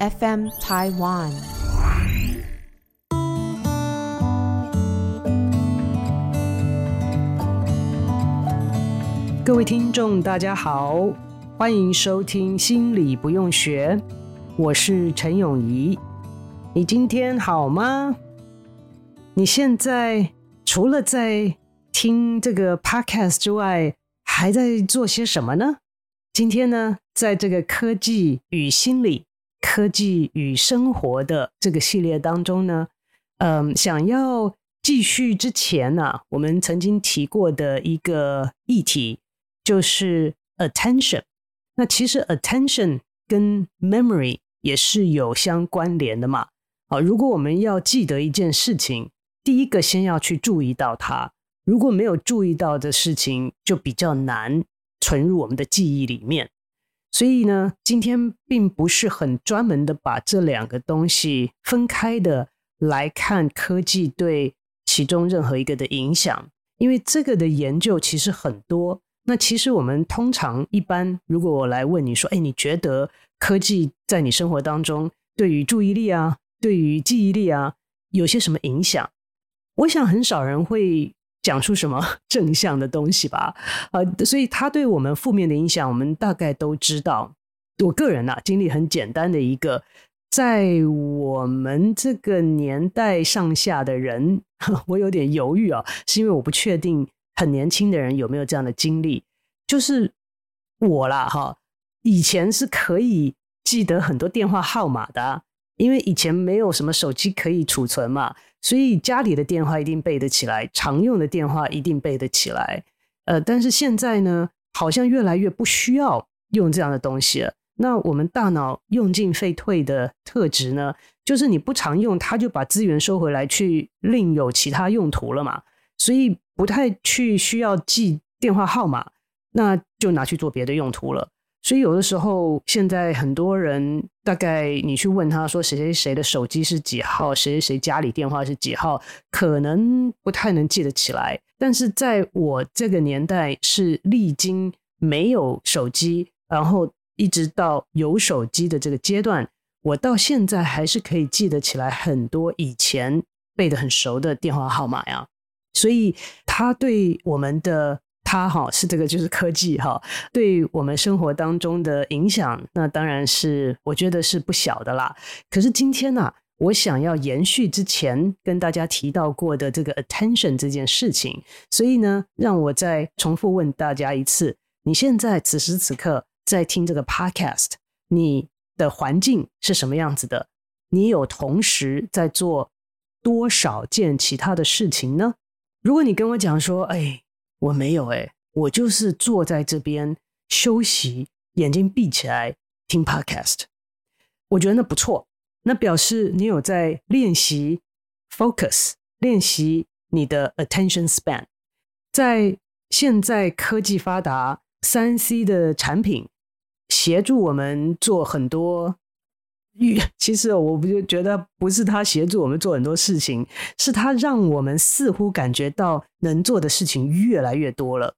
FM Taiwan。各位听众，大家好，欢迎收听《心理不用学》，我是陈永仪。你今天好吗？你现在除了在听这个 podcast 之外，还在做些什么呢？今天呢，在这个科技与心理、科技与生活的这个系列当中呢，嗯，想要继续之前呢，啊，我们曾经提过的一个议题，就是 attention。那其实 attention 跟 memory 也是有相关联的嘛。好，如果我们要记得一件事情，第一个先要去注意到它。如果没有注意到的事情，就比较难。存入我们的记忆里面，所以呢，今天并不是很专门的把这两个东西分开的来看科技对其中任何一个的影响，因为这个的研究其实很多。那其实我们通常一般，如果我来问你说，哎，你觉得科技在你生活当中对于注意力啊，对于记忆力啊，有些什么影响？我想很少人会。讲出什么 正向的东西吧，呃，所以它对我们负面的影响，我们大概都知道。我个人啊，经历很简单的一个，在我们这个年代上下的人，我有点犹豫啊，是因为我不确定很年轻的人有没有这样的经历。就是我啦，哈，以前是可以记得很多电话号码的，因为以前没有什么手机可以储存嘛。所以家里的电话一定背得起来，常用的电话一定背得起来。呃，但是现在呢，好像越来越不需要用这样的东西了。那我们大脑用进废退的特质呢，就是你不常用，它就把资源收回来，去另有其他用途了嘛。所以不太去需要记电话号码，那就拿去做别的用途了。所以有的时候，现在很多人大概你去问他说谁谁谁的手机是几号，谁谁谁家里电话是几号，可能不太能记得起来。但是在我这个年代，是历经没有手机，然后一直到有手机的这个阶段，我到现在还是可以记得起来很多以前背得很熟的电话号码呀。所以他对我们的。它哈是这个，就是科技哈，对我们生活当中的影响，那当然是我觉得是不小的啦。可是今天呢、我想要延续之前跟大家提到过的这个 attention 这件事情，所以呢，让我再重复问大家一次：你现在此时此刻在听这个 podcast，你的环境是什么样子的？你有同时在做多少件其他的事情呢？如果你跟我讲说，哎。我没有哎，我就是坐在这边休息，眼睛闭起来听 podcast。我觉得那不错，那表示你有在练习 focus，练习你的 attention span。在现在科技发达，三 C 的产品协助我们做很多。其实我不就觉得不是他协助我们做很多事情，是他让我们似乎感觉到能做的事情越来越多了。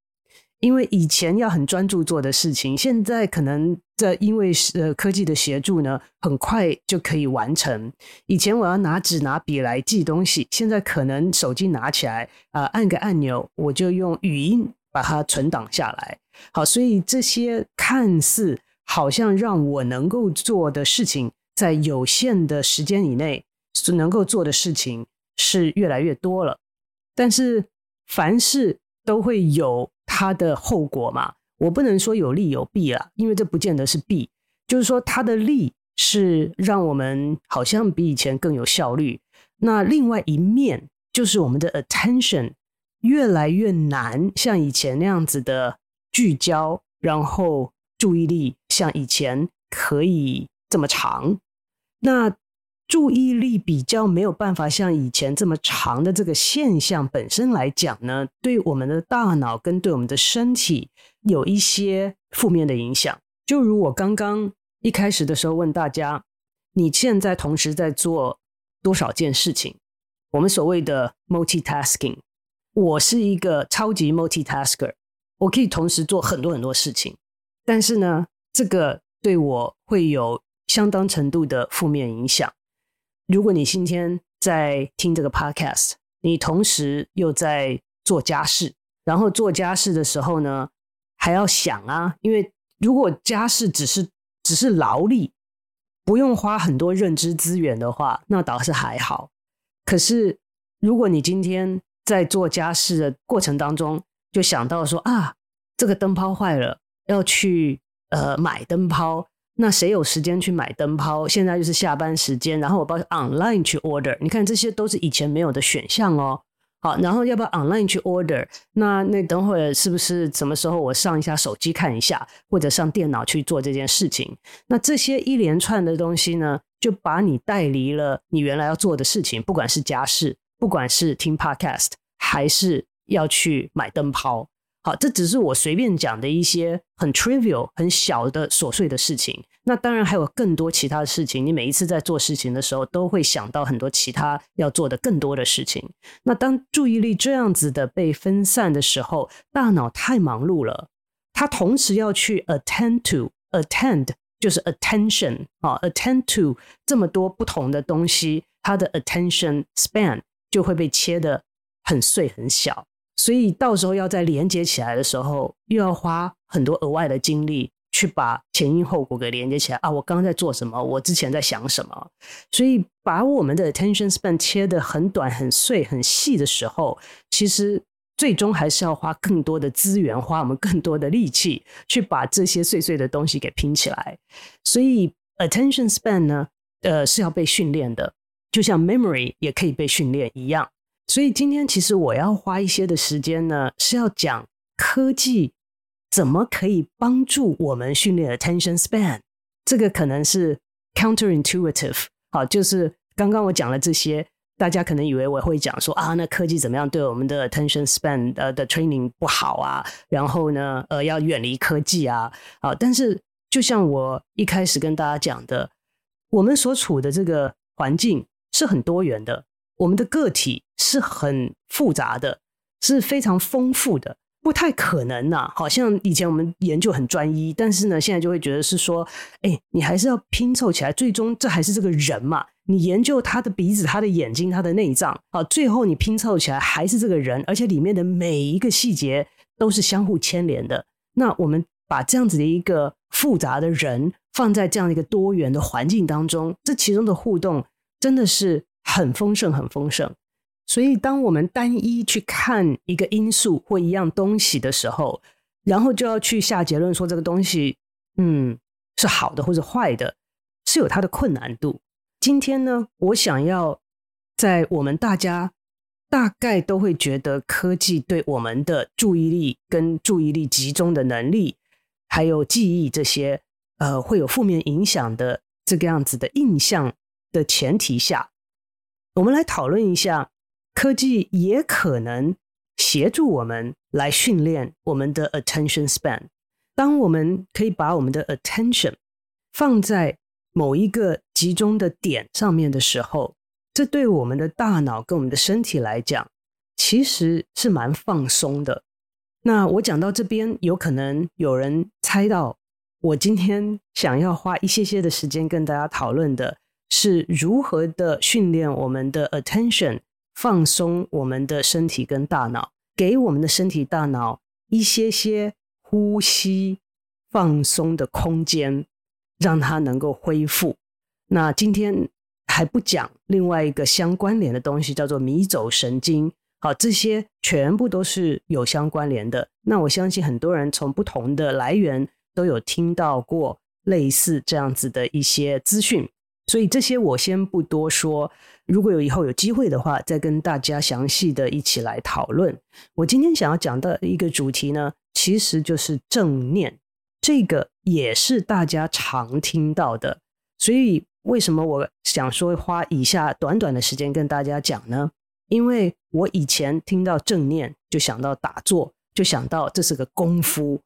因为以前要很专注做的事情，现在可能在因为呃科技的协助呢，很快就可以完成。以前我要拿纸拿笔来记东西，现在可能手机拿起来啊，呃，按个按钮，我就用语音把它存档下来。好，所以这些看似好像让我能够做的事情。在有限的时间以内所能够做的事情是越来越多了，但是凡事都会有它的后果嘛。我不能说有利有弊啊，因为这不见得是弊。就是说，它的利是让我们好像比以前更有效率。那另外一面就是我们的 attention 越来越难，像以前那样子的聚焦，然后注意力像以前可以这么长。那注意力比较没有办法像以前这么长的这个现象本身来讲呢，对我们的大脑跟对我们的身体有一些负面的影响。就如我刚刚一开始的时候问大家，你现在同时在做多少件事情？我们所谓的 multitasking，我是一个超级 multitasker，我可以同时做很多很多事情，但是呢，这个对我会有。相当程度的负面影响。如果你今天在听这个 podcast，你同时又在做家事，然后做家事的时候呢，还要想啊，因为如果家事只是只是劳力，不用花很多认知资源的话，那倒是还好。可是如果你今天在做家事的过程当中，就想到说啊，这个灯泡坏了，要去呃买灯泡。那谁有时间去买灯泡？现在就是下班时间，然后我帮 online 去 order。你看这些都是以前没有的选项哦。好，然后要不要 online 去 order？那那等会儿是不是什么时候我上一下手机看一下，或者上电脑去做这件事情？那这些一连串的东西呢，就把你带离了你原来要做的事情，不管是家事，不管是听 podcast，还是要去买灯泡。好，这只是我随便讲的一些很 trivial、很小的琐碎的事情。那当然还有更多其他的事情。你每一次在做事情的时候，都会想到很多其他要做的更多的事情。那当注意力这样子的被分散的时候，大脑太忙碌了，它同时要去 attend to，attend 就是 attention 啊，attend to 这么多不同的东西，它的 attention span 就会被切得很碎很小。所以到时候要再连接起来的时候，又要花很多额外的精力去把前因后果给连接起来啊！我刚刚在做什么？我之前在想什么？所以把我们的 attention span 切得很短、很碎、很细的时候，其实最终还是要花更多的资源，花我们更多的力气去把这些碎碎的东西给拼起来。所以 attention span 呢，呃，是要被训练的，就像 memory 也可以被训练一样。所以今天其实我要花一些的时间呢，是要讲科技怎么可以帮助我们训练 attention span。这个可能是 counterintuitive，好，就是刚刚我讲了这些，大家可能以为我会讲说啊，那科技怎么样对我们的 attention span 的的 training 不好啊？然后呢，呃，要远离科技啊，好，但是就像我一开始跟大家讲的，我们所处的这个环境是很多元的。我们的个体是很复杂的，是非常丰富的，不太可能呐、好像以前我们研究很专一，但是呢，现在就会觉得是说，哎，你还是要拼凑起来，最终这还是这个人嘛。你研究他的鼻子、他的眼睛、他的内脏，好，最后你拼凑起来还是这个人，而且里面的每一个细节都是相互牵连的。那我们把这样子的一个复杂的人放在这样一个多元的环境当中，这其中的互动真的是。很丰盛，很丰盛。所以，当我们单一去看一个因素或一样东西的时候，然后就要去下结论说这个东西，嗯，是好的或者坏的，是有它的困难度。今天呢，我想要在我们大家大概都会觉得科技对我们的注意力跟注意力集中的能力，还有记忆这些，呃，会有负面影响的这个样子的印象的前提下。我们来讨论一下，科技也可能协助我们来训练我们的 attention span。当我们可以把我们的 attention 放在某一个集中的点上面的时候，这对我们的大脑跟我们的身体来讲，其实是蛮放松的。那我讲到这边，有可能有人猜到，我今天想要花一些些的时间跟大家讨论的。是如何的训练我们的 attention，放松我们的身体跟大脑，给我们的身体大脑一些些呼吸放松的空间，让它能够恢复。那今天还不讲另外一个相关联的东西，叫做迷走神经。好，这些全部都是有相关联的。那我相信很多人从不同的来源都有听到过类似这样子的一些资讯。所以这些我先不多说，如果有以后有机会的话，再跟大家详细的一起来讨论。我今天想要讲的一个主题呢，其实就是正念，这个也是大家常听到的。所以为什么我想说花以下短短的时间跟大家讲呢？因为我以前听到正念就想到打坐，就想到这是个功夫，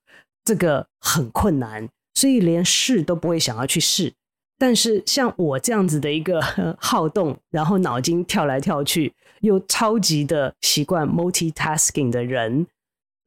这个很困难，所以连试都不会想要去试。但是像我这样子的一个 好动，然后脑筋跳来跳去，又超级的习惯 multitasking 的人，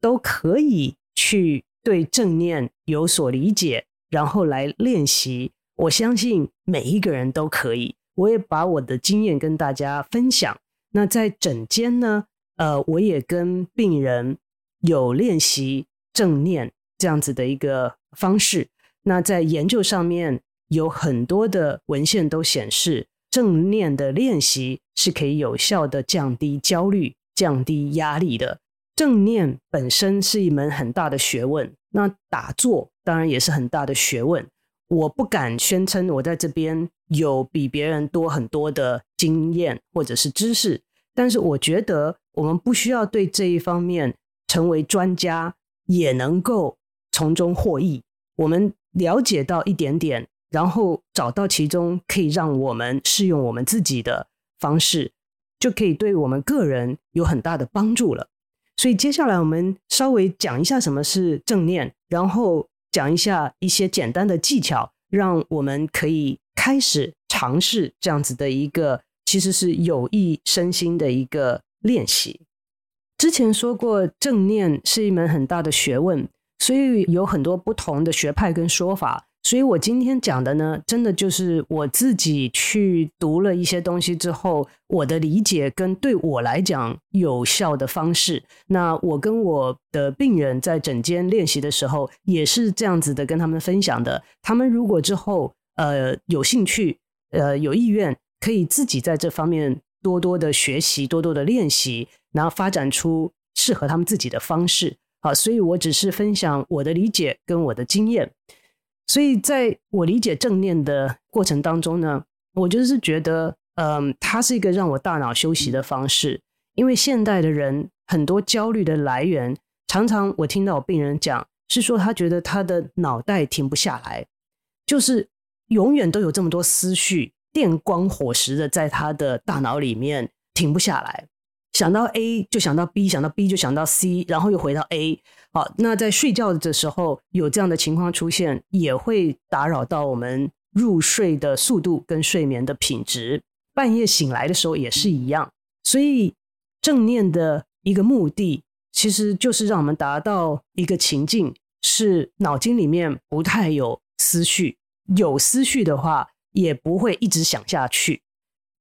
都可以去对正念有所理解，然后来练习我相信每一个人都可以。我也把我的经验跟大家分享。那在诊间呢，呃，我也跟病人有练习正念这样子的一个方式。那在研究上面有很多的文献都显示，正念的练习是可以有效的降低焦虑、降低压力的。正念本身是一门很大的学问，那打坐当然也是很大的学问。我不敢宣称我在这边有比别人多很多的经验或者是知识，但是我觉得我们不需要对这一方面成为专家，也能够从中获益。我们了解到一点点，然后找到其中可以让我们适用我们自己的方式，就可以对我们个人有很大的帮助了。所以接下来我们稍微讲一下什么是正念，然后讲一下一些简单的技巧，让我们可以开始尝试这样子的一个其实是有益身心的一个练习。之前说过，正念是一门很大的学问，所以有很多不同的学派跟说法。所以我今天讲的呢，真的就是我自己去读了一些东西之后，我的理解跟对我来讲有效的方式。那我跟我的病人在诊间练习的时候，也是这样子的跟他们分享的。他们如果之后呃有兴趣，呃有意愿，可以自己在这方面多多的学习，多多的练习，然后发展出适合他们自己的方式。好，所以我只是分享我的理解跟我的经验。所以，在我理解正念的过程当中呢，我就是觉得，嗯，它是一个让我大脑休息的方式。因为现代的人很多焦虑的来源，常常我听到病人讲，是说他觉得他的脑袋停不下来，就是永远都有这么多思绪，电光火石的在他的大脑里面停不下来。想到 A 就想到 B，想到 B 就想到 C，然后又回到 A。好，那在睡觉的时候有这样的情况出现，也会打扰到我们入睡的速度跟睡眠的品质。半夜醒来的时候也是一样。所以正念的一个目的，其实就是让我们达到一个情境，是脑筋里面不太有思绪，有思绪的话也不会一直想下去，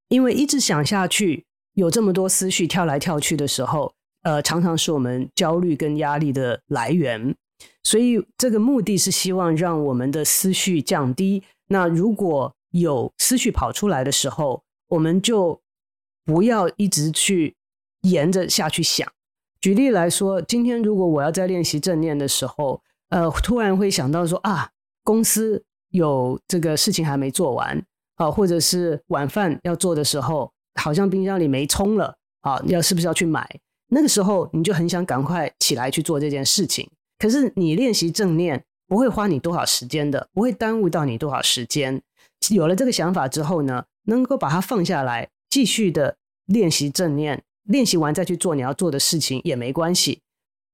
因为一直想下去。有这么多思绪跳来跳去的时候，呃，常常是我们焦虑跟压力的来源。所以这个目的是希望让我们的思绪降低。那如果有思绪跑出来的时候，我们就不要一直去沿着下去想。举例来说，今天如果我要在练习正念的时候，呃，突然会想到说啊，公司有这个事情还没做完啊，或者是晚饭要做的时候。好像冰箱里没葱了啊，要是不是要去买？那个时候你就很想赶快起来去做这件事情。可是你练习正念不会花你多少时间的，不会耽误到你多少时间。有了这个想法之后呢，能够把它放下来，继续的练习正念，练习完再去做你要做的事情也没关系。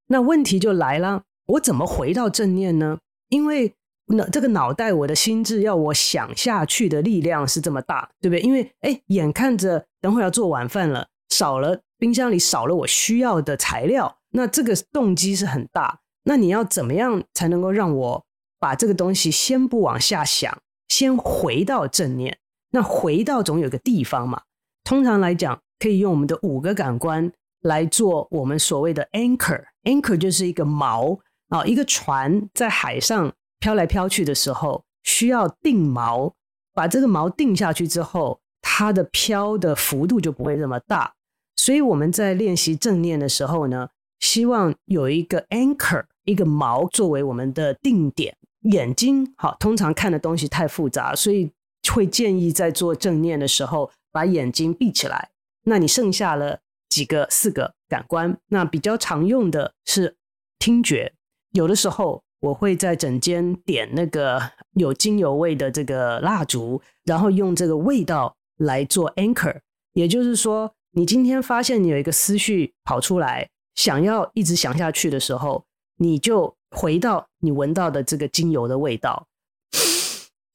那问题就来了，我怎么回到正念呢？因为脑这个脑袋，我的心智要我想下去的力量是这么大，对不对？因为哎，眼看着等会要做晚饭了，少了冰箱里少了我需要的材料，那这个动机是很大。那你要怎么样才能够让我把这个东西先不往下想，先回到正念？那回到总有个地方嘛。通常来讲，可以用我们的五个感官来做我们所谓的 anchor。anchor 就是一个锚啊，一个船在海上。飘来飘去的时候，需要定锚，把这个锚定下去之后，它的飘的幅度就不会那么大。所以我们在练习正念的时候呢，希望有一个 anchor，一个锚作为我们的定点。眼睛好，通常看的东西太复杂，所以会建议在做正念的时候把眼睛闭起来。那你剩下了几个四个感官，那比较常用的是听觉，有的时候。我会在诊间点那个有精油味的这个蜡烛，然后用这个味道来做 anchor。也就是说，你今天发现你有一个思绪跑出来，想要一直想下去的时候，你就回到你闻到的这个精油的味道，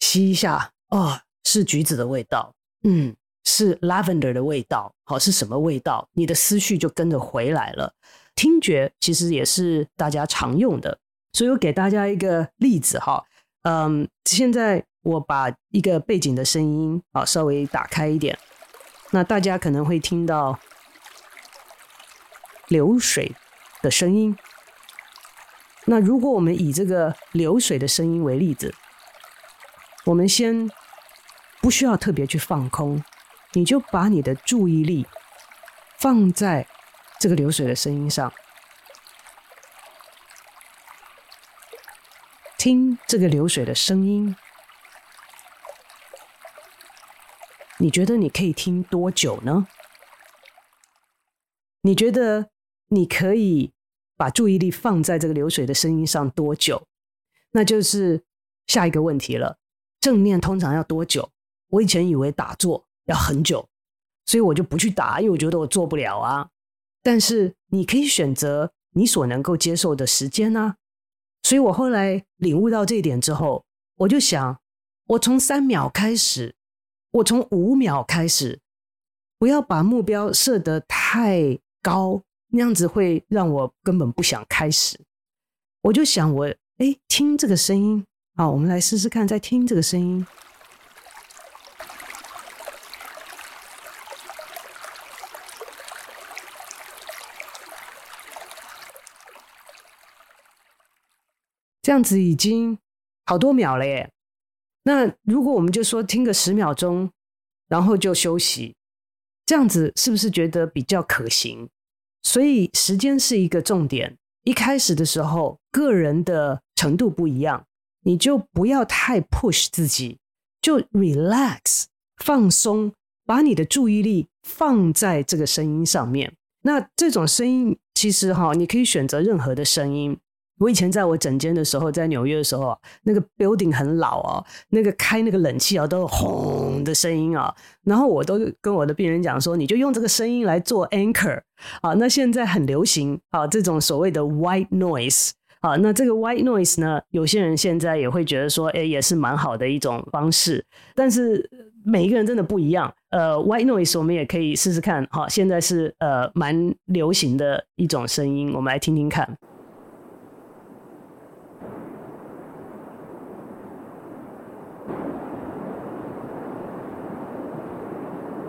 吸一下，哦，是橘子的味道，嗯，是 lavender 的味道，好，是什么味道？你的思绪就跟着回来了。听觉其实也是大家常用的。所以我给大家一个例子哈，嗯，现在我把一个背景的声音啊稍微打开一点，那大家可能会听到流水的声音。那如果我们以这个流水的声音为例子，我们先不需要特别去放空，你就把你的注意力放在这个流水的声音上。听这个流水的声音，你觉得你可以听多久呢？你觉得你可以把注意力放在这个流水的声音上多久？那就是下一个问题了。正念通常要多久？我以前以为打坐要很久，所以我就不去打，因为我觉得我做不了啊。但是你可以选择你所能够接受的时间啊。所以我后来领悟到这一点之后，我就想，我从三秒开始，我从五秒开始，不要把目标设得太高，那样子会让我根本不想开始。我就想我，哎，听这个声音，好，我们来试试看，再听这个声音。这样子已经好多秒了耶。那如果我们就说听个十秒钟，然后就休息，这样子是不是觉得比较可行？所以时间是一个重点。一开始的时候，个人的程度不一样，你就不要太 push 自己，就 relax 放松，把你的注意力放在这个声音上面。那这种声音其实哈，你可以选择任何的声音。我以前在我诊间的时候，在纽约的时候，那个 building 很老啊，那个开那个冷气啊，都有轰的声音啊。然后我都跟我的病人讲说，你就用这个声音来做 anchor 啊。那现在很流行啊，这种所谓的 white noise 啊。那这个 white noise 呢，有些人现在也会觉得说，哎，也是蛮好的一种方式。但是每一个人真的不一样。呃，white noise 我们也可以试试看。好，现在是呃蛮流行的一种声音，我们来听听看。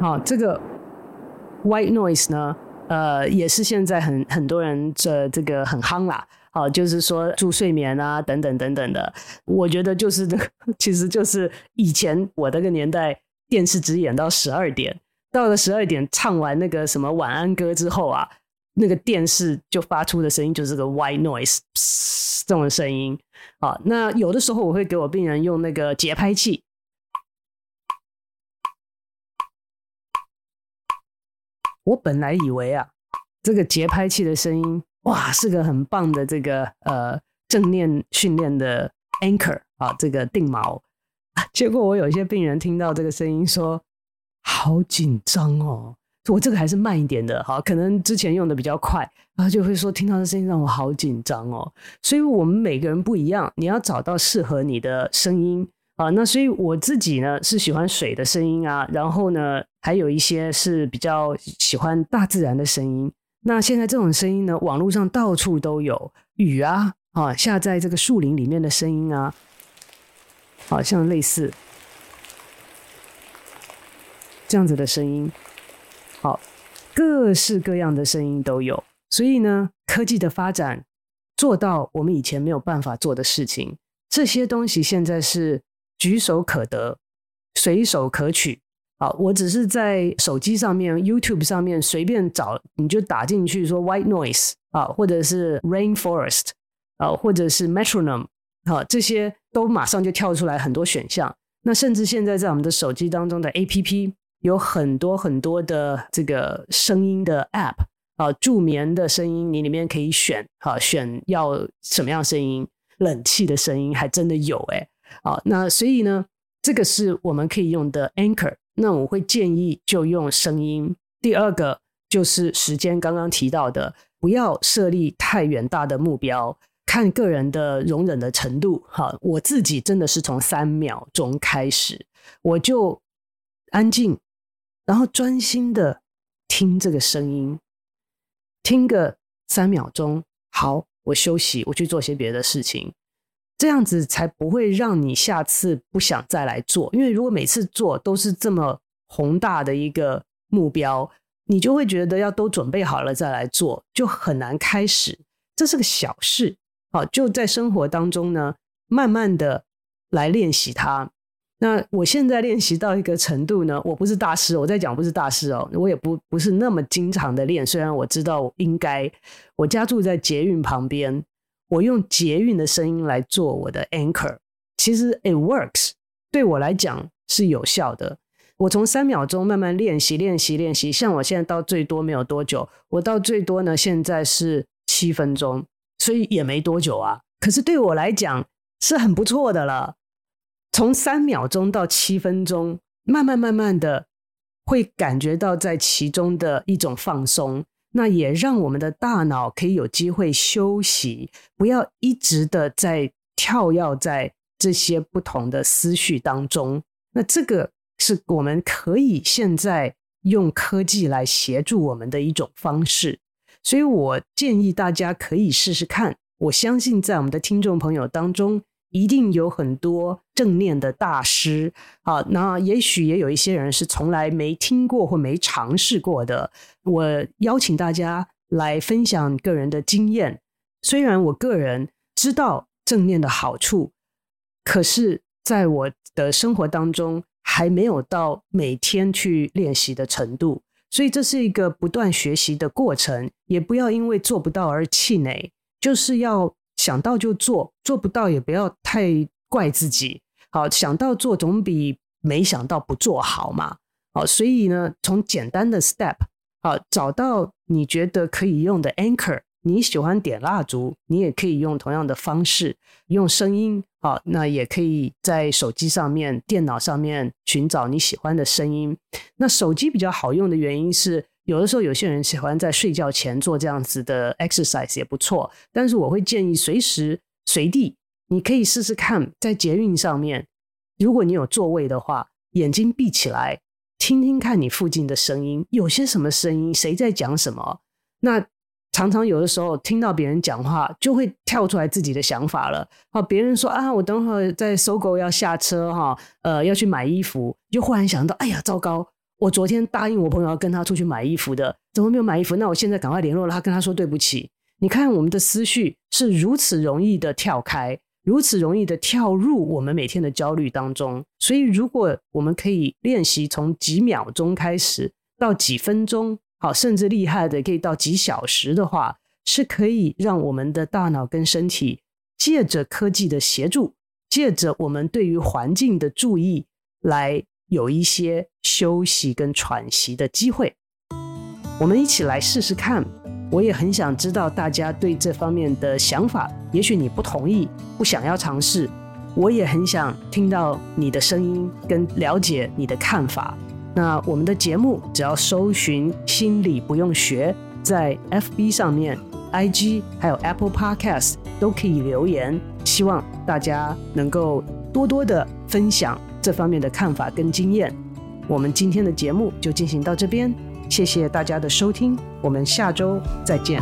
好，这个 white noise 呢，呃，也是现在很很多人这这个很夯啦。好，就是说助睡眠啊，等等等等的。我觉得就是这个，其实就是以前我那个年代，电视只演到十二点，到了十二点唱完那个什么晚安歌之后啊，那个电视就发出的声音就是个 white noise，这种声音。好，那有的时候我会给我病人用那个节拍器。我本来以为啊，这个节拍器的声音，哇，是个很棒的这个呃正念训练的 anchor 啊，这个定锚。结果我有些病人听到这个声音说，好紧张哦。我这个还是慢一点的，好，可能之前用的比较快，然后就会说听到这声音让我好紧张哦。所以我们每个人不一样，你要找到适合你的声音。啊，那所以我自己呢是喜欢水的声音啊，然后呢还有一些是比较喜欢大自然的声音。那现在这种声音呢，网络上到处都有，雨啊，啊下在这个树林里面的声音啊，好像类似这样子的声音，好，各式各样的声音都有。所以呢，科技的发展做到我们以前没有办法做的事情，这些东西现在是。举手可得，随手可取。好，我只是在手机上面、YouTube 上面随便找，你就打进去说 White Noise 啊，或者是 Rainforest 啊，或者是 Metronome 啊，这些都马上就跳出来很多选项。那甚至现在在我们的手机当中的 APP 有很多很多的这个声音的 App 啊，助眠的声音，你里面可以选啊，选要什么样声音，冷气的声音还真的有哎。好，那所以呢，这个是我们可以用的 anchor。那我会建议就用声音。第二个就是时间，刚刚提到的，不要设立太远大的目标，看个人的容忍的程度。哈，我自己真的是从三秒钟开始，我就安静，然后专心的听这个声音，听个三秒钟，好，我休息，我去做些别的事情。这样子才不会让你下次不想再来做。因为如果每次做都是这么宏大的一个目标，你就会觉得要都准备好了再来做，就很难开始。这是个小事，好，就在生活当中呢，慢慢的来练习它。那我现在练习到一个程度呢，我不是大师，我在讲不是大师哦，我也不不是那么经常的练。虽然我知道应该，我家住在捷运旁边，我用捷运的声音来做我的 anchor，其实 it works，对我来讲是有效的。我从三秒钟慢慢练习，练习，练习，像我现在到最多没有多久，我到最多呢现在是七分钟，所以也没多久啊。可是对我来讲是很不错的了。从三秒钟到七分钟，慢慢慢慢的会感觉到在其中的一种放松，那也让我们的大脑可以有机会休息，不要一直的在跳跃在这些不同的思绪当中。那这个是我们可以现在用科技来协助我们的一种方式，所以我建议大家可以试试看。我相信在我们的听众朋友当中，一定有很多正念的大师啊，那也许也有一些人是从来没听过或没尝试过的。我邀请大家来分享个人的经验。虽然我个人知道正念的好处，可是在我的生活当中还没有到每天去练习的程度，所以这是一个不断学习的过程。也不要因为做不到而气馁，就是要。想到就做，做不到也不要太怪自己。好，想到做总比没想到不做好嘛。好，所以呢，从简单的 step，好，找到你觉得可以用的 anchor。你喜欢点蜡烛，你也可以用同样的方式，用声音。好，那也可以在手机上面、电脑上面寻找你喜欢的声音。那手机比较好用的原因是。有的时候，有些人喜欢在睡觉前做这样子的 exercise 也不错。但是我会建议随时随地，你可以试试看，在捷运上面，如果你有座位的话，眼睛闭起来，听听看你附近的声音，有些什么声音，谁在讲什么。那常常有的时候听到别人讲话，就会跳出来自己的想法了。哦，别人说啊，我等会儿在搜狗要下车哈，呃，要去买衣服，就忽然想到，哎呀，糟糕。我昨天答应我朋友要跟他出去买衣服的，怎么没有买衣服？那我现在赶快联络了他，跟他说对不起。你看我们的思绪是如此容易的跳开，如此容易的跳入我们每天的焦虑当中。所以，如果我们可以练习从几秒钟开始到几分钟，好，甚至厉害的可以到几小时的话，是可以让我们的大脑跟身体借着科技的协助，借着我们对于环境的注意来。有一些休息跟喘息的机会，我们一起来试试看。我也很想知道大家对这方面的想法。也许你不同意，不想要尝试，我也很想听到你的声音跟了解你的看法。那我们的节目只要搜寻“心理不用学”，在 FB 上面、IG 还有 Apple Podcast 都可以留言。希望大家能够多多的分享。这方面的看法跟经验，我们今天的节目就进行到这边，谢谢大家的收听，我们下周再见。